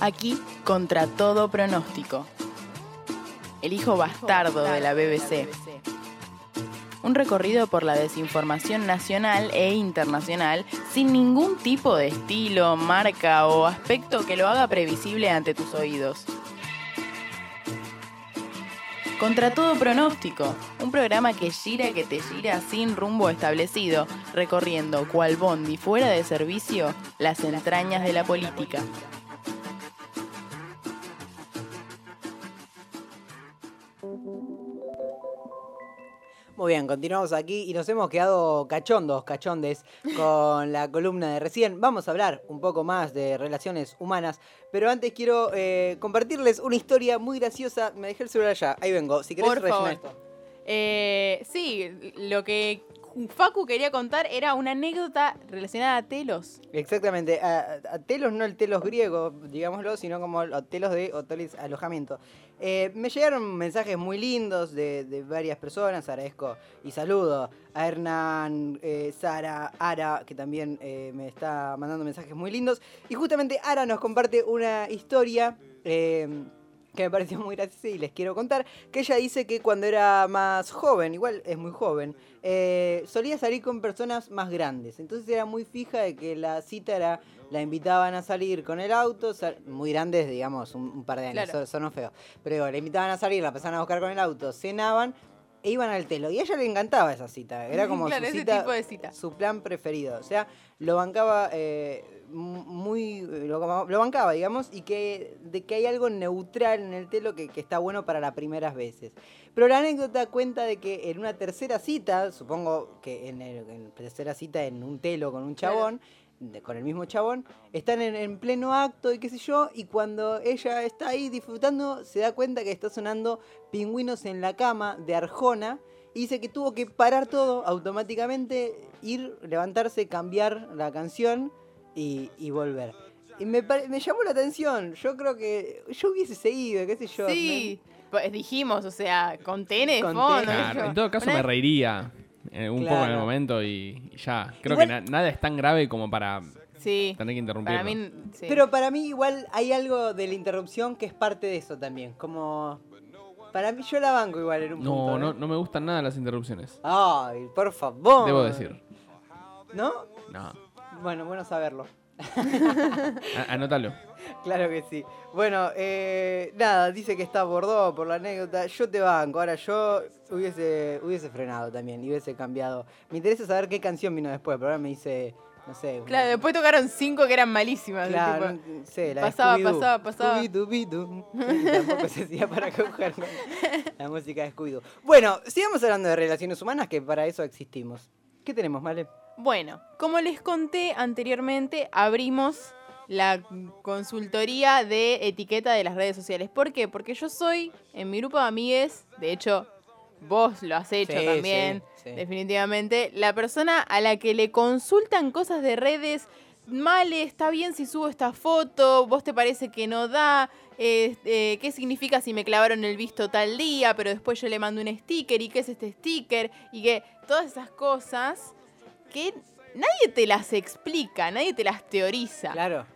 Aquí contra todo pronóstico. El hijo bastardo de la BBC. Un recorrido por la desinformación nacional e internacional sin ningún tipo de estilo, marca o aspecto que lo haga previsible ante tus oídos. Contra todo pronóstico, un programa que gira que te gira sin rumbo establecido, recorriendo cual bondi fuera de servicio las entrañas de la política. Muy bien, continuamos aquí y nos hemos quedado cachondos, cachondes con la columna de recién. Vamos a hablar un poco más de relaciones humanas, pero antes quiero eh, compartirles una historia muy graciosa. Me dejé el celular allá, ahí vengo. Si querés Por rellenar favor. esto. Eh, sí, lo que Facu quería contar era una anécdota relacionada a telos. Exactamente, a, a telos no el telos griego, digámoslo, sino como los telos de hoteles alojamiento. Eh, me llegaron mensajes muy lindos de, varias personas, agradezco y saludo a Hernán, eh, Sara, Ara, que también eh, me está mandando mensajes muy lindos. Y justamente Ara nos comparte una historia que me pareció muy graciosa y les quiero contar, que ella dice que cuando era más joven, igual es muy joven, eh, solía salir con personas más grandes. Entonces era muy fija de que la cita era, la invitaban a salir con el auto, sal- muy grandes, digamos, un, un par de años, Claro. son, son feos. Pero digo, la invitaban a salir, la pasaban a buscar con el auto, cenaban e iban al telo. Y a ella le encantaba esa cita, era como Claro, su ese cita, tipo de cita. su plan preferido. O sea, lo bancaba eh, muy. Lo, lo bancaba, digamos, y que de que hay algo neutral en el telo que, que está bueno para las primeras veces. Pero la anécdota cuenta de que en una tercera cita, supongo que en, el- en tercera cita en un telo con un chabón, de- con el mismo chabón, están en, en pleno acto y qué sé yo, y cuando ella está ahí disfrutando, se da cuenta que está sonando Pingüinos en la cama de Arjona, y dice que tuvo que parar todo automáticamente, ir, levantarse, cambiar la canción y, y volver. Y me, me llamó la atención, yo creo que yo hubiese seguido, qué sé yo. Sí, pues dijimos, o sea, con TN fondo. Claro, en todo caso me reiría eh, un poco en el momento y, y ya. Creo Igual- que na- nada es tan grave como para Sí, tener que interrumpirlo. para mí, sí. Pero para mí igual hay algo de la interrupción que es parte de eso también, como... Para mí yo la banco igual en un punto. no, ¿eh? no, no me gustan nada las interrupciones. Ay, por favor. Debo decir. ¿No? No. Bueno, bueno saberlo. Anótalo. Claro que sí. Bueno, eh, nada, dice que está bordado por la anécdota. Yo te banco. Ahora yo hubiese, hubiese frenado también y hubiese cambiado. Me interesa saber qué canción vino después, pero ahora me dice, no sé. una- Claro, después tocaron cinco que eran malísimas. Claro, tipo, no sé, la pasaba, pasaba, pasaba. Tampoco se hacía para coger la música de Scooby-Doo. Bueno, sigamos hablando de relaciones humanas, que para eso existimos. ¿Qué tenemos, Vale? Bueno, como les conté anteriormente, abrimos la consultoría de etiqueta de las redes sociales. ¿Por qué? Porque yo soy, en mi grupo de amigues, de hecho, vos lo has hecho Sí, también, sí, sí. definitivamente, la persona a la que le consultan cosas de redes, Male, está bien si subo esta foto, vos te parece que no da, Eh, eh, qué significa si me clavaron el visto tal día, pero después yo le mando un sticker y qué es este sticker y que todas esas cosas que nadie te las explica, nadie te las teoriza, Claro.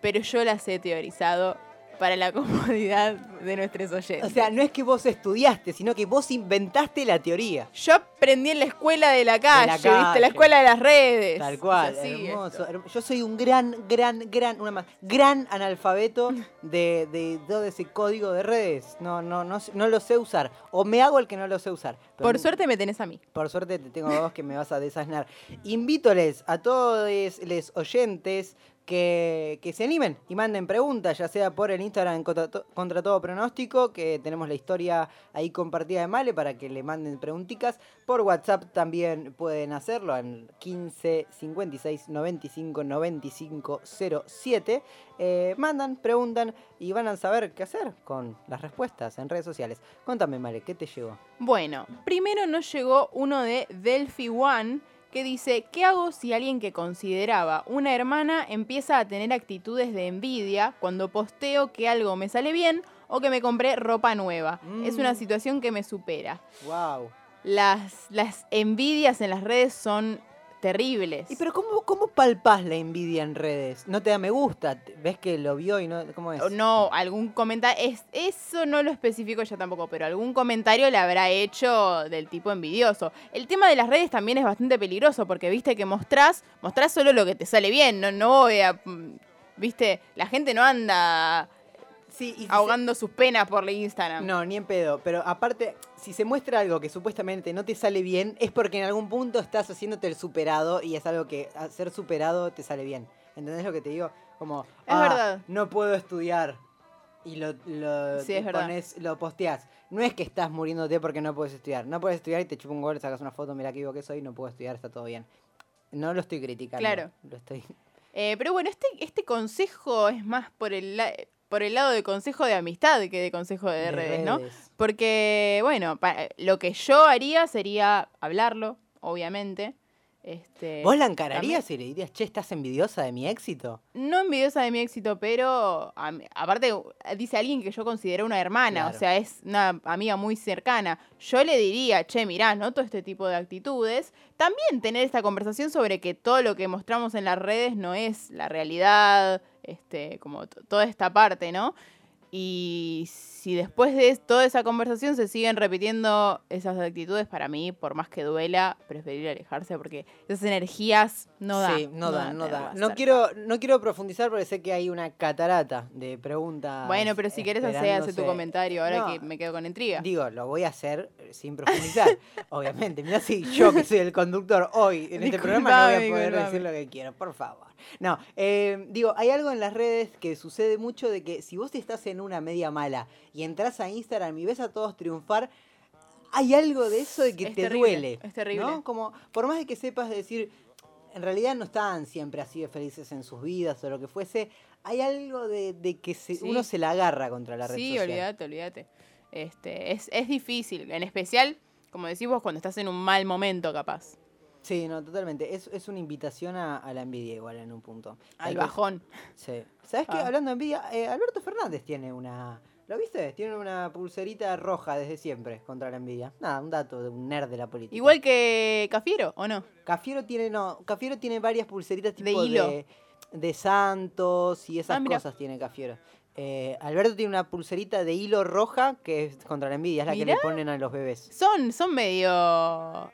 pero yo las he teorizado para la comodidad de nuestros oyentes. O sea, no es que vos estudiaste, sino que vos inventaste la teoría. yo aprendí en la escuela de la calle, ¿viste? calle. La escuela de las redes. Tal cual, hermoso. esto. Yo soy un gran, gran, gran, una más, gran analfabeto de, de todo ese código de redes. No, no, no, no lo sé usar. O me hago el que no lo sé usar. Pero Por suerte me tenés a mí. Por suerte te tengo dos que me vas a desasnar. Invítoles a todos los oyentes que, que se animen y manden preguntas, ya sea por el Instagram contra, to- contra todo pronóstico, que tenemos la historia ahí compartida de Male para que le manden preguntitas. Por WhatsApp también pueden hacerlo en 15 56 95 95 07. Eh, mandan, preguntan y van a saber qué hacer con las respuestas en redes sociales. Contame, Male, ¿qué te llegó? Bueno, primero nos llegó uno de Delphi One que dice, ¿qué hago si alguien que consideraba una hermana empieza a tener actitudes de envidia cuando posteo que algo me sale bien o que me compré ropa nueva? Es una Mm. situación que me supera. ¡Wow! Las, las envidias en las redes son terribles. ¿Y pero cómo, cómo palpás la envidia en redes? ¿No te da me gusta? ¿Ves que lo vio y no...? ¿Cómo es? No, algún comentario, es, eso no lo especifico ya tampoco, pero algún comentario le habrá hecho del tipo envidioso. El tema de las redes también es bastante peligroso porque viste que mostrás, mostrás solo lo que te sale bien, no, no voy a, mm, viste, la gente no anda Sí, y ahogando sus penas por la Instagram. No, ni en pedo. Pero aparte, si se muestra algo que supuestamente no te sale bien, es porque en algún punto estás haciéndote el superado y es algo que ser superado te sale bien. ¿Entendés lo que te digo? Como, "Ah, verdad. no puedo estudiar. Y lo, lo, Sí, es pones, lo posteás. No es que estás muriéndote porque no puedes estudiar. No puedes estudiar y te chupa un gol, sacas una foto, mira que que soy, no puedo estudiar, está todo bien. No lo estoy criticando. Claro. Lo estoy... Eh, pero bueno, este, este consejo es más por el, por el lado de consejo de amistad que de consejo de, de redes, ¿no? redes. Porque, bueno, lo que yo haría sería hablarlo, obviamente. Este, ¿Vos la encararías y le dirías, che, estás envidiosa de mi éxito? No envidiosa de mi éxito, pero a aparte dice alguien que yo considero una hermana, Claro. o sea, es una amiga muy cercana. Yo le diría, che, mirá, noto este tipo de actitudes. También tener esta conversación sobre que todo lo que mostramos en las redes no es la realidad, este, como toda esta parte, ¿no? Y si después de toda esa conversación se siguen repitiendo esas actitudes, para mí, por más que duela, preferiría alejarse porque esas energías no dan. Sí, no da, no da. tenerlas No quiero, no quiero profundizar porque sé que hay una catarata de preguntas. Bueno, pero si querés hacer, hace tu comentario ahora No, que me quedo con intriga. Digo, lo voy a hacer sin profundizar. Obviamente, mira si yo que soy el conductor hoy en este programa no voy a poder disculpame. decir lo que quiero, por favor. No, eh, digo, hay algo en las redes que sucede mucho de que si vos estás en una media mala y entras a Instagram y ves a todos triunfar, hay algo de eso de que Es te terrible, duele. es terrible. ¿no? Como, por más de que sepas decir, en realidad no estaban siempre así de felices en sus vidas o lo que fuese, hay algo de, de que se- Sí. uno se la agarra contra la red Sí, social. olvídate, olvídate. Este, es, es difícil, en especial, como decís vos, cuando estás en un mal momento, capaz. Sí, no, totalmente. Es, es una invitación a, a la envidia igual en un punto. Al bajón. Sí. ¿Sabes qué? Ah. Hablando de envidia, eh, Alberto Fernández tiene una... ¿Lo viste? Tiene una pulserita roja desde siempre contra la envidia. Nada, un dato de un nerd de la política. Igual que Cafiero, ¿o no? Cafiero tiene, no, Cafiero tiene varias pulseritas De tipo hilo. de, de santos y esas Ah, cosas tiene Cafiero. Eh, Alberto tiene una pulserita de hilo roja que es contra la envidia, es la que le ponen a los bebés. Son, son medio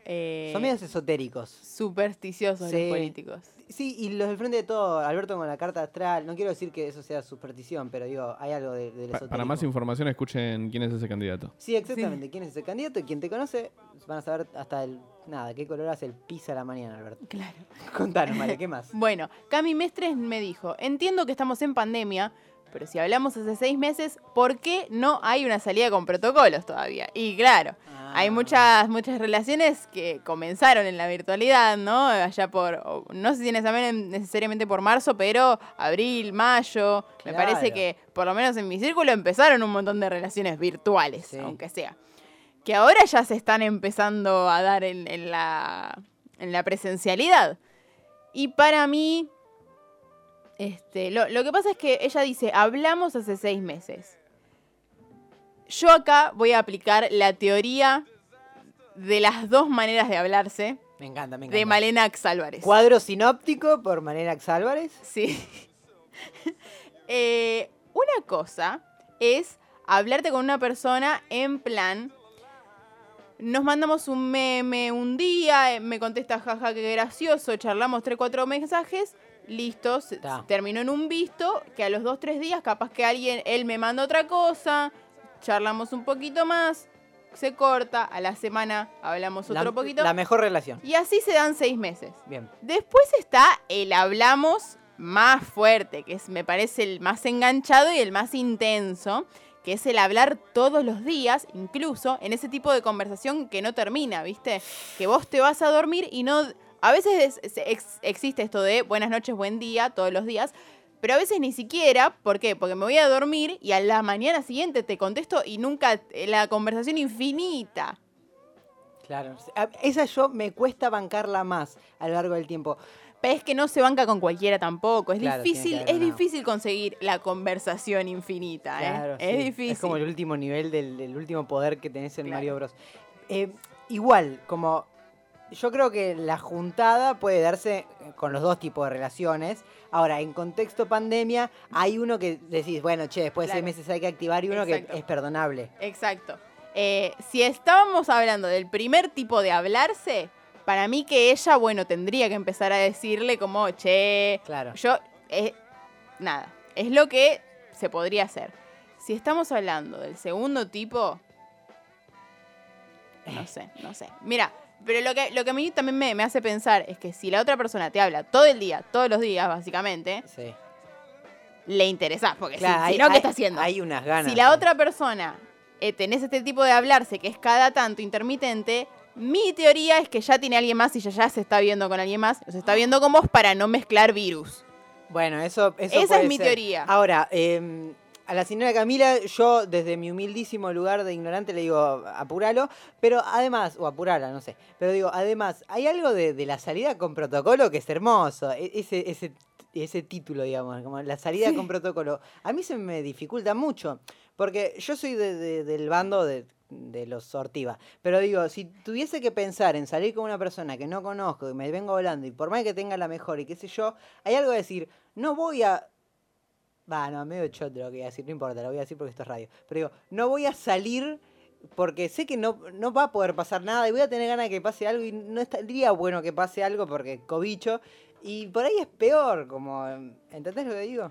eh, Son medios esotéricos. supersticiosos Sí. los políticos. Sí, y los del frente de todo, Alberto con la carta astral, no quiero decir que eso sea superstición, pero digo, hay algo de, Pa- para más información, escuchen quién es ese candidato. Sí, exactamente. ¿Quién es ese candidato? Y quien te conoce, van a saber hasta el. Nada, qué color hace el pizza a la mañana, Alberto. Claro. Contanos, Male, ¿qué más? Bueno, Cami Mestres me dijo, entiendo que estamos en pandemia, pero si hablamos hace seis meses, ¿por qué no hay una salida con protocolos todavía? Y claro, hay Ah. muchas, muchas relaciones que comenzaron en la virtualidad, ¿no? Allá por, no sé si necesariamente por marzo, pero abril, mayo. Me parece que, por lo menos en mi círculo, empezaron un montón de relaciones virtuales, Sí. aunque sea. Que ahora ya se están empezando a dar en, en la, en la presencialidad. Y para mí, este, lo, lo que pasa es que ella dice, hablamos hace seis meses. Yo acá voy a aplicar la teoría de las dos maneras de hablarse Me encanta, me encanta. de Malena Álvarez. Cuadro sinóptico por Manera Álvarez. Sí. Eh, una cosa es hablarte con una persona en plan. Nos mandamos un meme un día, eh, me contesta jaja qué gracioso, charlamos 3, 4 mensajes, listo, se- terminó en un visto, que a los 2, 3 días capaz que alguien, él me manda otra cosa, charlamos un poquito más, se corta, a la semana hablamos otro la, poquito, La mejor relación. y así se dan 6 meses. Bien. Después está el hablamos más fuerte, que es, me parece el más enganchado y el más intenso, que es el hablar todos los días, incluso en ese tipo de conversación que no termina, ¿viste? Que vos te vas a dormir y no... A veces es- es- ex- existe esto de buenas noches, buen día, todos los días, pero a veces ni siquiera, ¿por qué? Porque me voy a dormir y a la mañana siguiente te contesto y nunca eh, la conversación infinita. Claro. Esa yo me cuesta bancarla más a lo largo del tiempo. Pero es que no se banca con cualquiera tampoco. Es Claro, difícil, es difícil conseguir la conversación infinita, ¿eh? Claro, es difícil. Es como el último nivel del, del último poder que tenés en Claro. Mario Bros. Eh, igual, como yo creo que la juntada puede darse con los dos tipos de relaciones. Ahora, en contexto pandemia, hay uno que decís, bueno, che, después de seis meses hay que activar y uno Exacto. que es perdonable. Exacto. Eh, si estábamos hablando del primer tipo de hablarse, para mí que ella, bueno, tendría que empezar a decirle como, che, Claro. yo, eh, nada, es lo que se podría hacer. Si estamos hablando del segundo tipo, no sé, no sé. Mira, pero lo que, lo que a mí también me, me hace pensar es que si la otra persona te habla todo el día, todos los días, básicamente, Sí. le interesa, porque si- Claro, si, no, ¿qué hay- está haciendo? Hay unas ganas. Si la otra persona eh, tenés este tipo de hablarse que es cada tanto intermitente, mi teoría es que ya tiene alguien más y ya, ya se está viendo con alguien más, se está viendo con vos para no mezclar virus. Bueno, eso, eso Esa puede es mi ser. teoría. Ahora, eh, a la señora Camila, yo desde mi humildísimo lugar de ignorante le digo, apuralo, pero además, o apurala, no sé, pero digo, además, hay algo de, de la salida con protocolo que es hermoso, e- ese, ese, ese título, digamos, como la salida Sí. con protocolo, a mí se me dificulta mucho, porque yo soy de- de- del bando de, de los sortiva, pero digo, si tuviese que pensar en salir con una persona que no conozco, y me vengo hablando, y por más que tenga la mejor y qué sé yo, hay algo de decir, no voy a Va, no, medio choto lo que voy a decir, no importa, lo voy a decir porque esto es radio. Pero digo, no voy a salir porque sé que no, no va a poder pasar nada y voy a tener ganas de que pase algo y no estaría bueno que pase algo porque cobicho. Y por ahí es peor, como, ¿entendés lo que digo?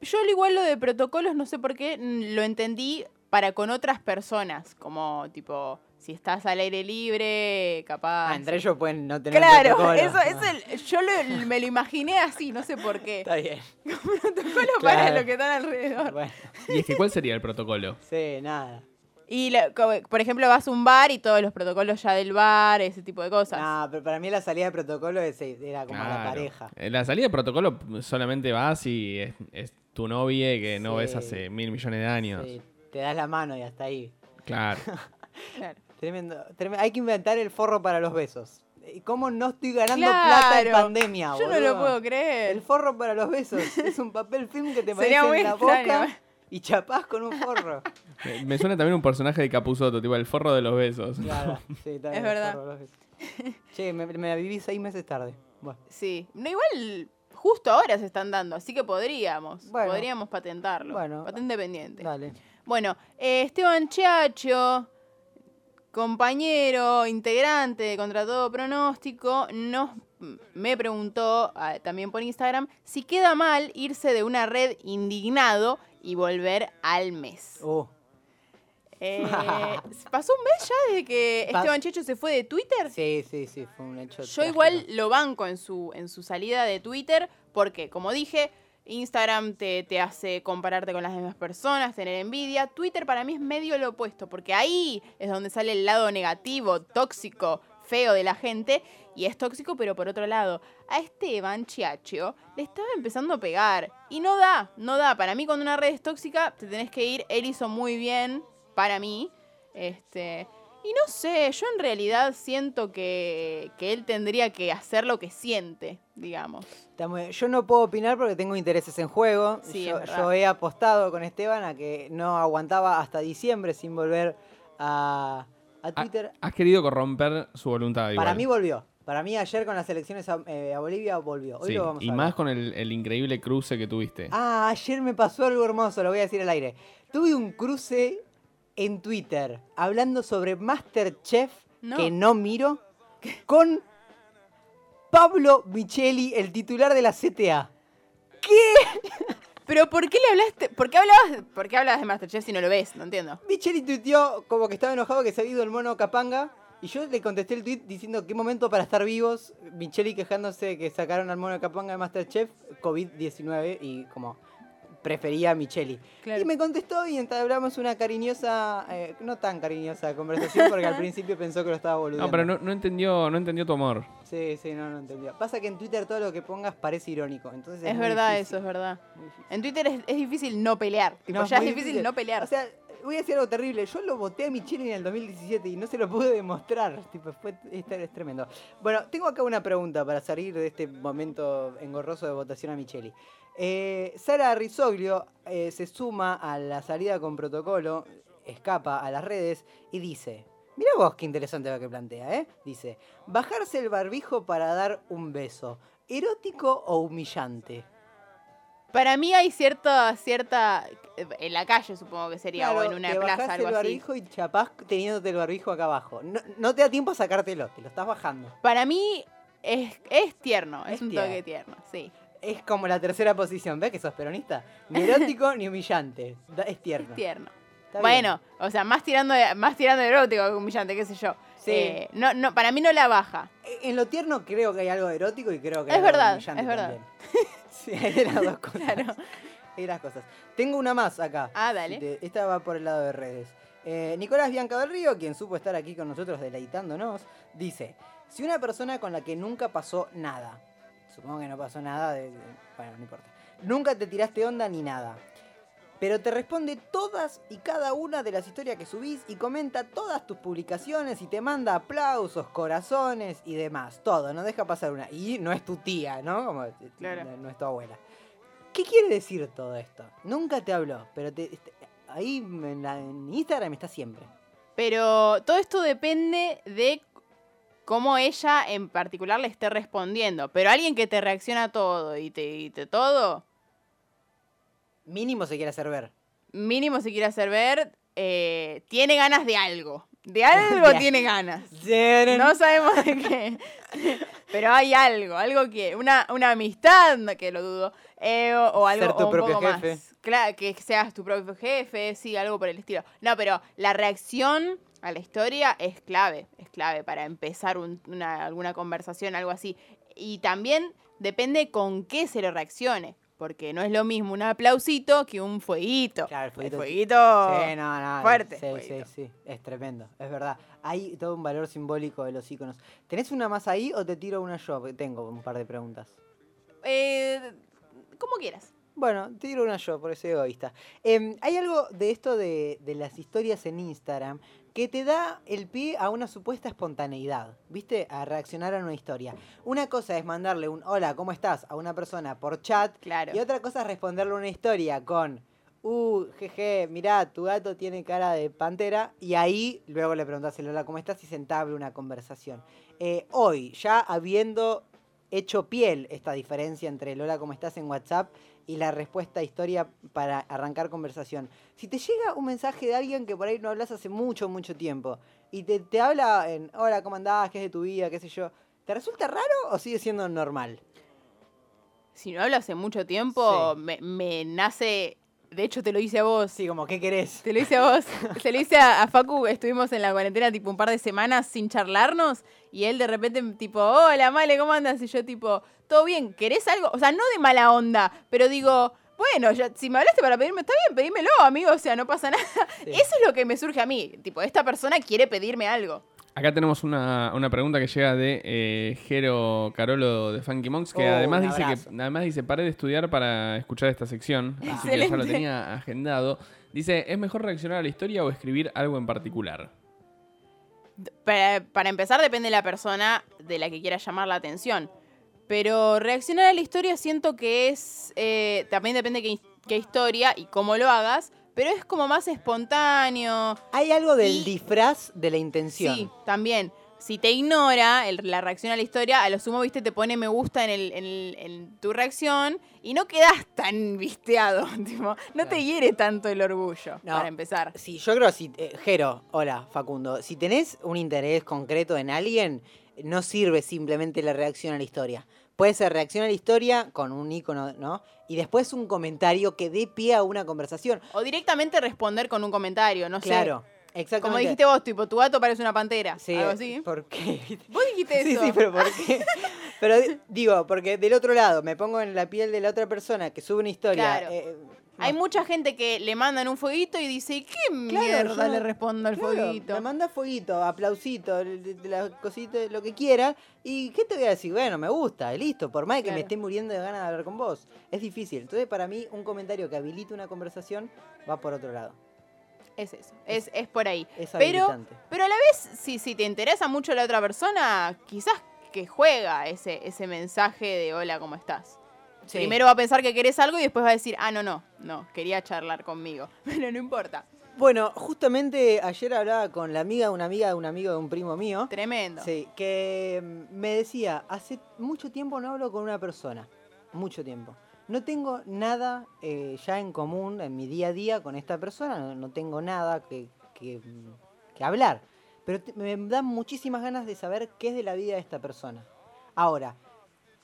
Yo al igual lo de protocolos, no sé por qué, mm, lo entendí para con otras personas, como tipo, si estás al aire libre, capaz... Ah, entre ellos pueden no tener Claro, protocolo. eso es Ah, el, yo lo- me lo imaginé así, no sé por qué. Está bien. Protocolo para Claro. lo que están alrededor. Bueno, Y es que, ¿cuál sería el protocolo? sí, nada. Y, la- por ejemplo, vas a un bar y todos los protocolos ya del bar, ese tipo de cosas. No, pero para mí la salida de protocolo es- era como la Claro. pareja. En la salida de protocolo solamente vas y es, es tu novia que no ves hace mil millones de años. Sí, te das la mano y hasta ahí. Claro. Claro. Tremendo, tremendo. Hay que inventar el forro para los besos. ¿Y ¿Cómo no estoy ganando Claro. plata en pandemia, Yo no lo puedo creer. El forro para los besos. Es un papel film que te muy en la extraño. boca y chapás con un forro. Me- Me suena también un personaje de Capuzoto, tipo el forro de los besos. Claro, sí, está bien, el verdad. forro para los besos. Che, me, me la viví seis meses tarde. Bueno, Sí. No, igual justo ahora se están dando, así que podríamos. Bueno. podríamos patentarlo. Bueno. Patente pendiente. dale. Bueno, eh, Esteban Chiacho, compañero, integrante de Contra Todo Pronóstico, nos me preguntó ah, también por Instagram si queda mal irse de una red indignado y volver al mes. Uh, Eh, ¿Pasó un mes ya desde que Esteban Chiacho se fue de Twitter? sí, sí, sí, fue un hecho. Yo trágico. igual lo banco en su, en su salida de Twitter porque, como dije, Instagram te, te hace compararte con las demás personas, tener envidia. Twitter para mí es medio lo opuesto porque ahí es donde sale el lado negativo, tóxico, feo de la gente. Y es tóxico, pero por otro lado, a Esteban Chiacho le estaba empezando a pegar. Y no da, no da. Para mí cuando una red es tóxica, te tenés que ir. Él hizo muy bien, para mí. Este, y no sé, yo en realidad siento que, que él tendría que hacer lo que siente, digamos. Yo no puedo opinar porque tengo intereses en juego. Sí, yo, he apostado con Esteban a que no aguantaba hasta diciembre sin volver a, a Twitter. Has querido corromper su voluntad igual. Para mí volvió. Para mí ayer con las elecciones a, eh, a Bolivia volvió. Hoy Sí, lo vamos y a más con el, el increíble cruce que tuviste. Ah, ayer me pasó algo hermoso, lo voy a decir al aire. Tuve un cruce en Twitter hablando sobre Masterchef No. que no miro con Pablo Micheli, el titular de la CTA. Pero ¿por qué le hablaste? ¿Por qué hablabas, por qué hablabas de Masterchef si no lo ves? No entiendo. Micheli tuiteó como que estaba enojado que se había ido el mono Capanga. Y yo le contesté el tweet diciendo qué momento para estar vivos. Micheli quejándose que sacaron al mono Capanga de Masterchef, COVID-19 y como prefería a Micheli. Claro. Y me contestó y entablamos una cariñosa, eh, no tan cariñosa conversación porque al principio pensó que lo estaba boludeando. No, pero no, no entendió, no entendió tu amor. Sí, sí, no, no entendió. Pasa que en Twitter todo lo que pongas parece irónico. Entonces es, Es verdad difícil, eso, es verdad. difícil. En Twitter es, es difícil no pelear. Tipo, No, ya es muy difícil, no pelear. O sea, voy a decir algo terrible. Yo lo voté a Micheli en el 2017 y no se lo pude demostrar. Tipo, fue, es, es tremendo. Bueno, tengo acá una pregunta para salir de este momento engorroso de votación a Micheli. Eh, Sara Risoglio eh, se suma a la salida con protocolo, escapa a las redes y dice: Mira vos qué interesante lo que plantea, ¿eh? Dice, bajarse el barbijo para dar un beso, ¿erótico o humillante? Para mí hay cierta, cierta, en la calle supongo que sería, o en una te plaza, algo el así. barbijo y chapás teniéndote el barbijo acá abajo. No, no te da tiempo a sacártelo, te lo estás bajando. Para mí es, es tierno, es, Es un tierno. toque tierno, sí. Es como la tercera posición, ¿ves que sos peronista? Ni erótico ni humillante. Es tierno. Es tierno. Está bien. Bueno, o sea, más tirando de, más tirando de erótico que humillante, qué sé yo. Sí. Eh, no, no, para mí no la baja. En lo tierno creo que hay algo erótico y creo que Es hay algo verdad, humillante es verdad. también. sí, hay las dos cosas. Claro. Hay las cosas. Tengo una más acá. Ah, dale. Esta va por el lado de redes. Eh, Nicolás Bianca del Río, quien supo estar aquí con nosotros deleitándonos, dice: Si una persona con la que nunca pasó nada, supongo que no pasó nada, de, de- bueno, no importa, nunca te tiraste onda ni nada, pero te responde todas y cada una de las historias que subís y comenta todas tus publicaciones y te manda aplausos, corazones y demás, todo, no deja pasar una. Y no es tu tía, ¿no? Como, eh, Claro. no, no es tu abuela. ¿Qué quiere decir todo esto? Nunca te habló, pero te, este- ahí en, la- en Instagram está siempre. Pero todo esto depende de cómo ella en particular le esté respondiendo. Pero alguien que te reacciona a todo y te, y te todo, Mínimo se quiere hacer ver. mínimo si quiere hacer ver, eh, tiene ganas de algo. De algo De- tiene ganas. No, sabemos de qué. Pero hay algo, algo que. Una, una amistad, que lo dudo. eh, o, o algo Ser tu o un propio poco jefe. más. Claro, que seas tu propio jefe, sí, algo por el estilo. No, pero la reacción a la historia es clave. Es clave para empezar un- una, alguna conversación, algo así. Y también depende con qué se le reaccione. Porque no es lo mismo un aplausito que un fueguito. Claro, el fueguito- fueguito Sí, no, no. fuerte, Sí, sí, fueguito. sí. Es tremendo. Es verdad. Hay todo un valor simbólico de los iconos. ¿Tenés una más ahí o te tiro una yo? Porque Tengo un par de preguntas. Eh, como quieras. Bueno, te tiro una yo, por soy egoísta. Em, hay algo de esto de, de las historias en Instagram que te da el pie a una supuesta espontaneidad, ¿viste? A reaccionar a una historia. Una cosa es mandarle un hola, ¿cómo estás? a una persona por chat Claro. y otra cosa es responderle una historia con, uh, jeje, mirá, tu gato tiene cara de pantera. Y ahí luego le preguntás el hola, ¿cómo estás? y se entable una conversación. Eh, hoy, ya habiendo hecho piel esta diferencia entre el hola, ¿cómo estás? en WhatsApp y la respuesta a historia para arrancar conversación. Si te llega un mensaje de alguien que por ahí no hablas hace mucho, mucho tiempo y te, te habla en, hola, ¿cómo andás? ¿Qué es de tu vida? ¿Qué sé yo? ¿Te resulta raro o sigue siendo normal? Si no hablo hace mucho tiempo, Sí. me, me nace. De hecho, te lo hice a vos. Sí, como, ¿qué querés? Te lo hice a vos. Se lo hice a, a Facu. Estuvimos en la cuarentena tipo un par de semanas sin charlarnos. Y él de repente, tipo, hola, Male, ¿cómo andas? Y yo, tipo, ¿todo bien? ¿Querés algo? O sea, no de mala onda, pero digo. Bueno, ya, si me hablaste para pedirme, está bien, pedímelo, amigo, o sea, no pasa nada. Sí. Eso es lo que me surge a mí. Tipo, esta persona quiere pedirme algo. Acá tenemos una, una pregunta que llega de eh, Jero Carolo de Funky Monks, que Oh, además dice que además dice paré de estudiar para escuchar esta sección, así que ya lo tenía agendado. Dice, ¿es mejor reaccionar a la historia o escribir algo en particular? Para, para empezar, depende de la persona de la que quiera llamar la atención. Pero reaccionar a la historia siento que es. eh, también depende qué, qué historia y cómo lo hagas. Pero es como más espontáneo. Hay algo del Y- disfraz de la intención. Sí, también. Si te ignora el- la reacción a la historia, a lo sumo, viste, te pone me gusta en, el, en, el- en tu reacción y no quedas tan visteado. tipo, no Claro. te hiere tanto el orgullo, No. para empezar. Sí, yo creo si eh, Jero, hola Facundo, si tenés un interés concreto en alguien, no sirve simplemente la reacción a la historia. Puede ser reacción a la historia con un icono, ¿no? Y después un comentario que dé pie a una conversación. O directamente responder con un comentario, no sé. claro, exactamente. Como dijiste vos, tipo, tu gato parece una pantera. Sí, algo así. ¿Por qué? Vos dijiste Sí, eso. sí, pero ¿por qué? Pero di- digo, porque del otro lado, me pongo en la piel de la otra persona que sube una historia. Claro. eh, Hay mucha gente que le mandan un fueguito y dice, ¿qué mierda yo le respondo al Claro, fueguito? Me manda fueguito, aplausito, la cosita, lo que quiera. ¿Y qué te voy a decir? Bueno, me gusta, y listo. Por más que me esté muriendo de ganas de hablar con vos. Es difícil. Entonces, para mí, un comentario que habilite una conversación va por otro lado. Es eso, es, es por ahí. Es Pero, habilitante. pero a la vez, si, si te interesa mucho la otra persona, quizás que juega ese, ese mensaje de hola, ¿cómo estás? Sí. Primero va a pensar que querés algo y después va a decir, ah, no, no, no, quería charlar conmigo. Pero no importa. Bueno, justamente ayer hablaba con la amiga de una amiga de un amigo de un primo mío. Tremendo. Sí, que mm, me decía, hace mucho tiempo no hablo con una persona. Mucho tiempo. No tengo nada eh, ya en común en mi día a día con esta persona, no, no tengo nada que, que, mm, que hablar. Pero te- me dan muchísimas ganas de saber qué es de la vida de esta persona. Ahora,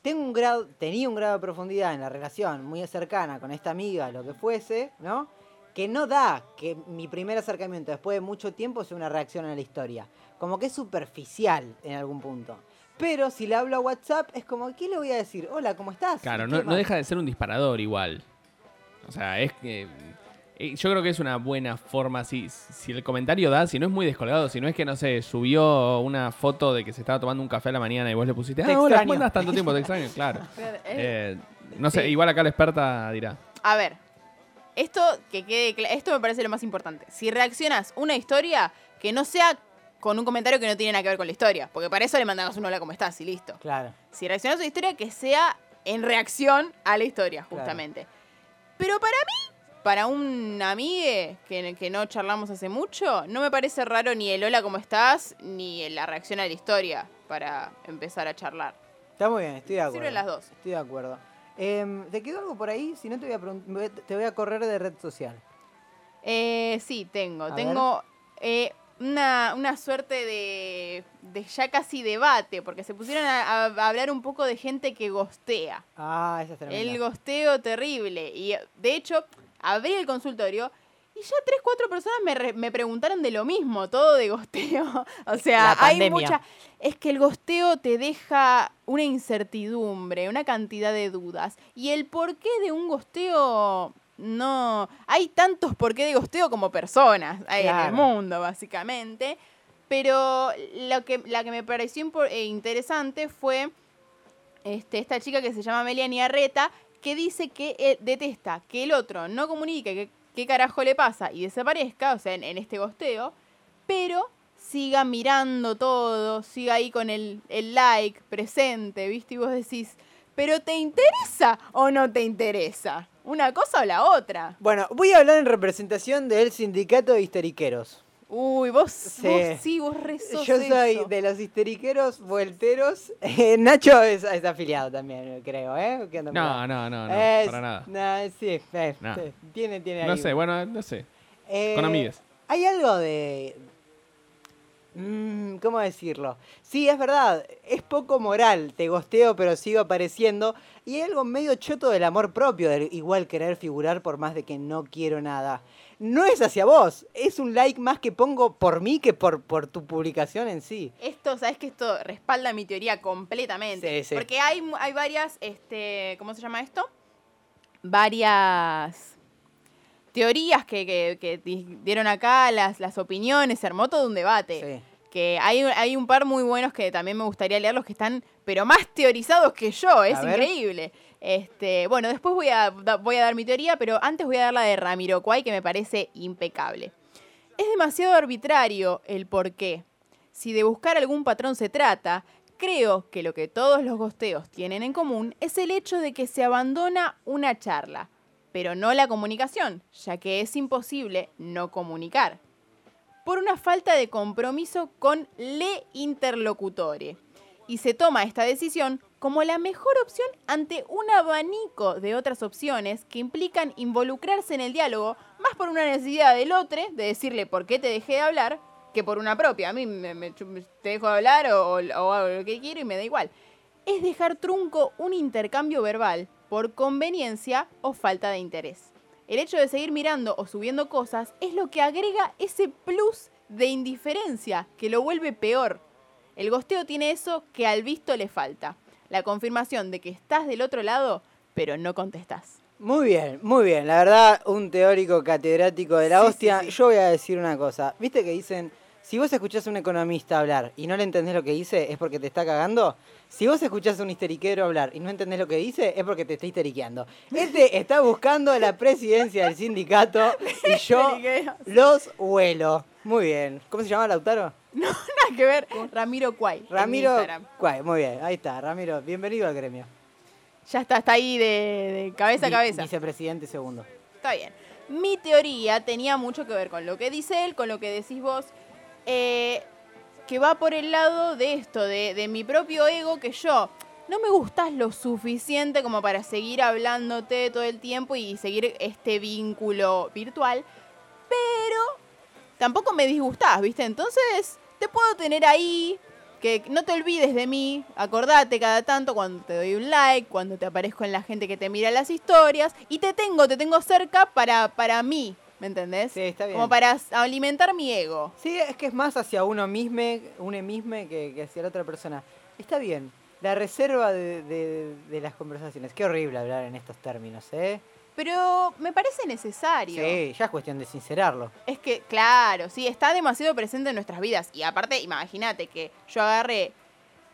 tengo un grado, tenía un grado de profundidad en la relación muy cercana con esta amiga, lo que fuese, ¿no? Que no da que mi primer acercamiento después de mucho tiempo sea una reacción a la historia. Como que es superficial en algún punto. Pero si le hablo a WhatsApp, es como, ¿qué le voy a decir? Hola, ¿cómo estás? Claro, ¿Y no, deja de ser un disparador igual. O sea, es que. Eh, Yo creo que es una buena forma, si, si el comentario da, si no es muy descolgado, si no es que, no sé, subió una foto de que se estaba tomando un café a la mañana y vos le pusiste, Te ah, hola, extraño". ¿cómo andás tanto tiempo? Te extraño, claro. Eh, Eh, no sé, sí. igual acá la experta dirá. A ver, esto que quede esto me parece lo más importante. Si reaccionas una historia, que no sea con un comentario que no tiene nada que ver con la historia, porque para eso le mandamos un hola cómo estás y listo. Claro. Si reaccionas a una historia, que sea en reacción a la historia, justamente. Pero para mí, para un amigue que, que no charlamos hace mucho, no me parece raro ni el hola cómo estás, ni la reacción a la historia para empezar a charlar. Está muy bien, estoy de acuerdo. Sirven las dos. Estoy de acuerdo. Em, ¿Te quedó algo por ahí? Si no, te voy a, te voy a correr de red social. Eh, sí, tengo. A tengo eh, una, una suerte de, de ya casi debate, porque se pusieron a, a hablar un poco de gente que gostea. Ah, esa es tremenda. El gosteo terrible. Y de hecho, abrí el consultorio y ya tres, cuatro personas me, re- me preguntaron de lo mismo, todo de gosteo. O sea, hay mucha... Es que el gosteo te deja una incertidumbre, una cantidad de dudas. Y el porqué de un gosteo... No, hay tantos porqué de gosteo como personas hay en el mundo, básicamente. Pero lo que, la que me pareció eh, interesante fue este, esta chica que se llama Meliani Arreta, que dice que eh, detesta que el otro no comunique que- qué carajo le pasa y desaparezca, o sea, en, en este gosteo, pero siga mirando todo, siga ahí con el, el like presente, ¿viste? Y vos decís, ¿pero te interesa o no te interesa? ¿Una cosa o la otra? Bueno, voy a hablar en representación del sindicato de histeriqueros. Uy, vos Sí. vos sí, vos rezos Yo soy eso. de los histeriqueros vuelteros. Eh, Nacho es, es afiliado también, creo, ¿eh? ¿Qué onda por No, no, no, no, Es- para nada. no, sí, eh, No. sí, tiene, tiene No ahí- sé, bueno, no sé. Eh, Con amigues. Hay algo de... Mm, ¿Cómo decirlo? Sí, es verdad, es poco moral, te gosteo pero sigo apareciendo. Y hay algo medio choto del amor propio, de igual querer figurar por más de que no quiero nada. No es hacia vos, es un like más que pongo por mí que por, por tu publicación en sí. Esto, sabes que esto respalda mi teoría completamente. Sí, sí. Porque hay, hay varias, este, ¿cómo se llama esto? Varias teorías que, que- que di- dieron acá, las, las opiniones, se armó todo un debate. Sí. Que hay, hay un par muy buenos que también me gustaría leerlos que están, pero más teorizados que yo, es increíble. Este, bueno, después voy a, dar mi teoría, pero antes voy a dar la de Ramiro Cuay, que me parece impecable. Es demasiado arbitrario el por qué. Si de buscar algún patrón se trata, creo que lo que todos los gosteos tienen en común es el hecho de que se abandona una charla, pero no la comunicación, ya que es imposible no comunicar por una falta de compromiso con le interlocutore. Y se toma esta decisión como la mejor opción ante un abanico de otras opciones que implican involucrarse en el diálogo más por una necesidad del otro de decirle por qué te dejé de hablar que por una propia. A mí me, te dejo de hablar o- o hago lo que quiero y me da igual. Es dejar trunco un intercambio verbal por conveniencia o falta de interés. El hecho de seguir mirando o subiendo cosas es lo que agrega ese plus de indiferencia que lo vuelve peor. El gosteo tiene eso que al visto le falta. La confirmación de que estás del otro lado, pero no contestás. Muy bien, muy bien. La verdad, un teórico catedrático de la Sí, hostia. sí, sí. Yo voy a decir una cosa. ¿Viste que dicen, si vos escuchás a un economista hablar y no le entendés lo que dice, es porque te está cagando? Si vos escuchás a un histeriquero hablar y no entendés lo que dice, es porque te está histeriqueando. Este está buscando la presidencia del sindicato y yo los huelo. Muy bien. ¿Cómo se llama Lautaro? Nada que ver. Ramiro Cuay. Ramiro. Cuay, muy bien, ahí está. Ramiro, bienvenido al gremio. Ya está, está ahí de, de cabeza a Vi- cabeza. Vicepresidente segundo. está bien. Mi teoría tenía mucho que ver con lo que dice él, con lo que decís vos, eh, que va por el lado de esto, de, de mi propio ego, que yo no me gustas lo suficiente como para seguir hablándote todo el tiempo y seguir este vínculo virtual, pero tampoco me disgustás, ¿viste? Entonces te puedo tener ahí, que no te olvides de mí, acordate cada tanto cuando te doy un like, cuando te aparezco en la gente que te mira las historias, y te tengo, te tengo cerca para, para mí, ¿me entendés? Sí, está bien. Como para alimentar mi ego. Sí, es que es más hacia uno mismo, uno mismo que, que hacia la otra persona. Está bien. La reserva de, de- de las conversaciones. Qué horrible hablar en estos términos, ¿eh? Pero me parece necesario. Sí, ya es cuestión de sincerarlo. Es que, claro, sí, está demasiado presente en nuestras vidas. Y aparte, imagínate que yo agarré,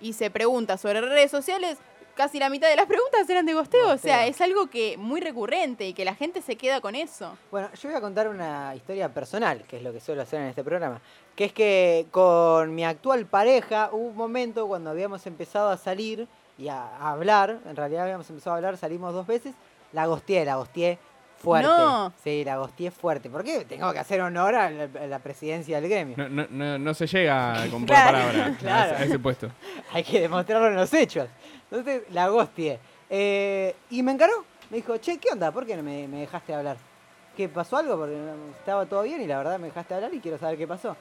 hice preguntas sobre redes sociales, casi la mitad de las preguntas eran de gosteo. O sea, es algo que muy recurrente y que la gente se queda con eso. Bueno, yo voy a contar una historia personal, que es lo que suelo hacer en este programa. Que es que con mi actual pareja hubo un momento cuando habíamos empezado a salir y a hablar, en realidad habíamos empezado a hablar, salimos dos veces, la gosteé, la gosteé fuerte. No. Sí, la gosteé fuerte. ¿Por qué? Tengo que hacer honor a la, a la presidencia del gremio. No, no, no, no se llega con Claro, palabra claro. a, ese, a ese puesto. Hay que demostrarlo en los hechos. Entonces la gosteé. Eh, y me encaró. Me dijo, che, ¿qué onda? ¿Por qué no me, me dejaste hablar? ¿Qué pasó algo? Porque estaba todo bien y la verdad me dejaste hablar y quiero saber qué pasó.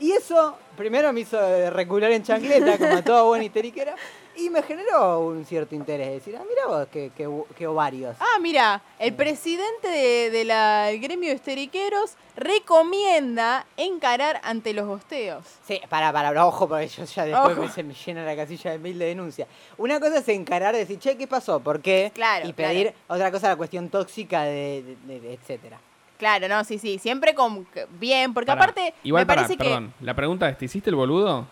Y eso primero me hizo recular en chancleta, como a toda buena histeriquera, y me generó un cierto interés. Decir, ah, mira vos, qué, qué, qué ovarios. Ah, mira, el presidente de- de la- del gremio de esteriqueros recomienda encarar ante los gosteos. Sí, para, para, ojo, porque yo ya después me- se me llena la casilla de mil de denuncia. Una cosa es encarar, decir, che, ¿qué pasó? ¿Por qué? Claro, Y pedir, otra cosa la cuestión tóxica de, de- de- etcétera. Claro, no, sí, sí, siempre con bien, porque Pará. aparte Igual me para, parece que perdón. La pregunta es, ¿te hiciste el boludo?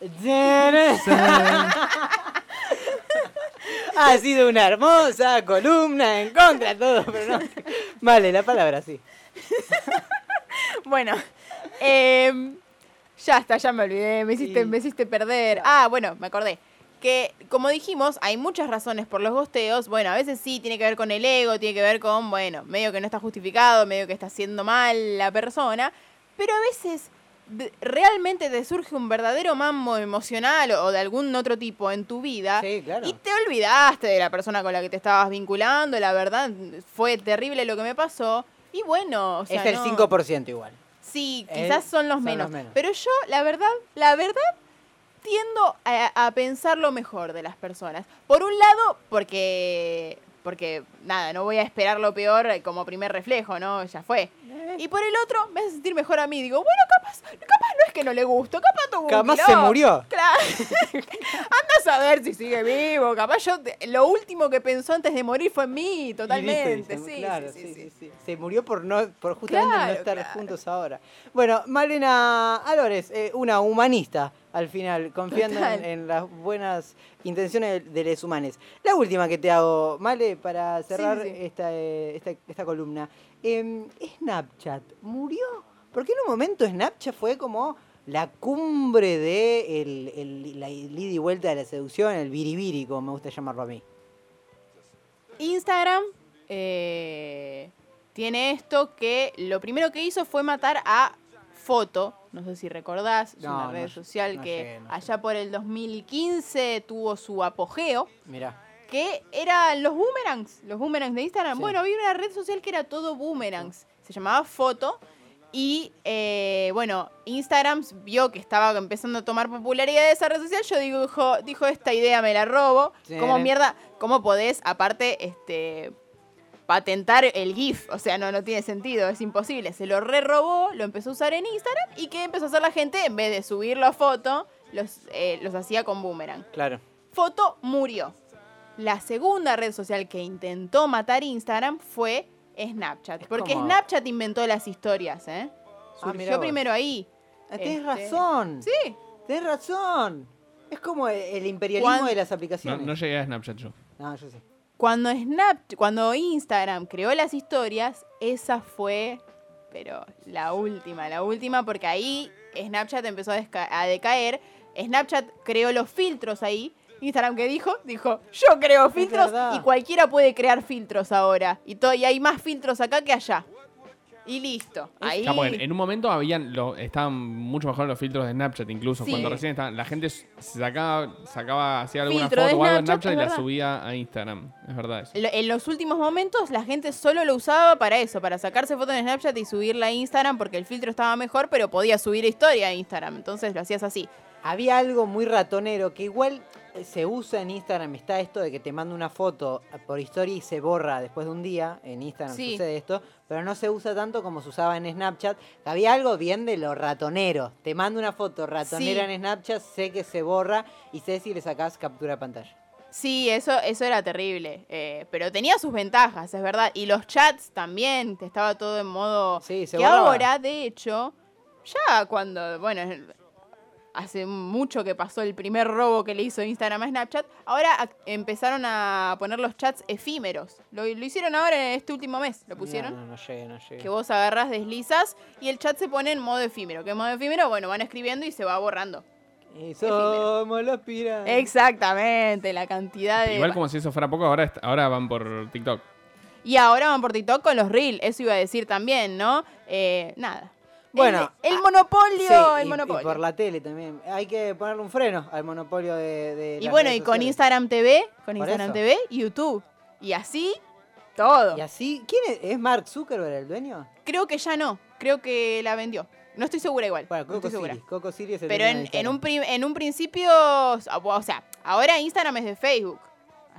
ha sido una hermosa columna en contra de todo, pero no. Vale, la palabra sí. Bueno, em, ya está, ya me olvidé, me hiciste, Sí. me hiciste perder. Ah, bueno, me acordé. Que, como dijimos, hay muchas razones por los gosteos. Bueno, a veces sí tiene que ver con el ego, tiene que ver con, bueno, medio que no está justificado, medio que está haciendo mal la persona. Pero a veces realmente te surge un verdadero mambo emocional o de algún otro tipo en tu vida. Sí, claro. Y te olvidaste de la persona con la que te estabas vinculando. La verdad, fue terrible lo que me pasó. Y bueno, o sea, es el no- 5% igual. Sí, quizás son los son menos. los menos. Pero yo, la verdad, la verdad, tiendo a, a pensar lo mejor de las personas. Por un lado, porque, porque, nada, no voy a esperar lo peor como primer reflejo, ¿no? Ya fue. Y por el otro, me hace sentir mejor a mí. Digo, bueno, capaz, capaz no es que no le gusto, capaz tuvo un Capaz se murió. Claro. Anda a saber si sigue vivo. Capaz yo, lo último que pensó antes de morir fue en mí, Y totalmente. sí, sí. sí. Se murió por no, por justamente Claro, no estar claro. juntos ahora. Bueno, Malena Álvarez, eh, una humanista al final, confiando en, las buenas intenciones de, de los humanos. La última que te hago, Male, para cerrar sí, sí. Esta, eh, esta, esta columna. Em, Snapchat, ¿murió? Porque en un momento Snapchat fue como la cumbre de el, el- la ida y vuelta de la seducción, el biribiri, como me gusta llamarlo a mí. Instagram eh, tiene esto que lo primero que hizo fue matar a Foto. No sé si recordás, es No, una red social no que llegué, allá por el 2015 tuvo su apogeo, Mirá. que eran los boomerangs, los boomerangs de Instagram. Sí. Bueno, había una red social que era todo boomerangs, se llamaba Foto. Y eh, bueno, Instagram vio que estaba empezando a tomar popularidad esa red social. Yo digo, dijo, dijo esta idea me la robo. Sí. ¿Cómo mierda? ¿Cómo podés, aparte, este patentar el GIF? O sea, no, no tiene sentido, es imposible. Se lo re robó, lo empezó a usar en Instagram. ¿Y qué empezó a hacer la gente? En vez de subirlo a foto, los, eh, los hacía con boomerang. Claro. Foto murió. La segunda red social que intentó matar Instagram fue Snapchat. Es Porque como- Snapchat inventó las historias, ¿eh? Ah, Surgió mirá vos. primero ahí. Ah, Tenés Este, razón. Sí. Tenés razón. Es como el, el imperialismo de las No, aplicaciones. no llegué a Snapchat yo. No, yo sé. Cuando Snap, cuando Instagram creó las historias, esa fue, pero la última, la última, porque ahí Snapchat empezó a, decaer. Snapchat creó los filtros ahí Instagram que dijo, dijo, yo creo filtros y cualquiera puede crear filtros ahora. Y, todo, y hay más filtros acá que allá. Y listo. Ahí. En un momento habían lo- estaban mucho mejor los filtros de Snapchat, incluso Sí. cuando recién estaban, la gente sacaba, sacaba, hacía alguna Filtro de foto o algo en Snapchat, Snapchat y la verdad. subía a Instagram. Es verdad eso. Lo- En los últimos momentos la gente solo lo usaba para eso, para sacarse fotos en Snapchat y subirla a Instagram porque el filtro estaba mejor, pero podía subir historia a Instagram. Entonces lo hacías así. Había algo muy ratonero que igual se usa en Instagram. Está esto de que te manda una foto por historia y se borra después de un día. En Instagram Sí. sucede esto. Pero no se usa tanto como se usaba en Snapchat. Había algo bien de lo ratonero. Te mando una foto ratonera Sí. en Snapchat, sé que se borra y sé si le sacás captura de pantalla. Sí, eso, eso era terrible. eh, pero tenía sus ventajas, es verdad. Y los chats también, estaba todo en modo. Sí, se que borraba. ahora, de hecho, ya cuando. Bueno, hace mucho que pasó el primer robo que le hizo Instagram a Snapchat. Ahora empezaron a poner los chats efímeros. Lo, lo hicieron ahora en este último mes, lo pusieron. No, no, no llegué, no llegué. Que vos agarras, deslizas y el chat se pone en modo efímero. En modo efímero, bueno, van escribiendo y se va borrando. Y somos los piratas. Exactamente, la cantidad de. Igual como si eso fuera poco, ahora van por TikTok. Y ahora van por TikTok con los Reels, eso iba a decir también, ¿no? Eh, nada. Bueno, el, el ah, monopolio, Sí, el y- monopolio. Y por la tele también. Hay que ponerle un freno al monopolio de. de Y las bueno, redes y con. Instagram TV, con Instagram eso. TV YouTube. Y así, todo. Y así. ¿Quién es? ¿Es Mark Zuckerberg el dueño? Creo que ya no, creo que la vendió. No estoy segura igual. Bueno, no Coco estoy segura. Siri. Coco Siri es el Pero en, en, un en un principio, o sea, ahora Instagram es de Facebook.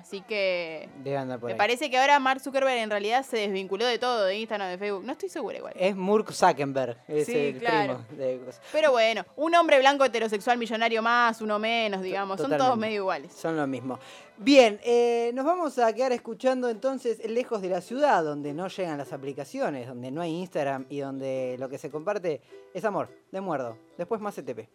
Así que Debe andar por me ahí. parece que ahora Mark Zuckerberg en realidad se desvinculó de todo, de Instagram, de Facebook. No estoy segura igual. Es Murk Zuckerberg. Es Sí, el claro. primo de. Pero bueno, un hombre blanco heterosexual millonario más, uno menos, digamos. Son todos medio iguales. Son lo mismo. Bien, eh, nos vamos a quedar escuchando entonces Lejos de la Ciudad, donde no llegan las aplicaciones, donde no hay Instagram y donde lo que se comparte es amor, de muerdo. Después más ETP.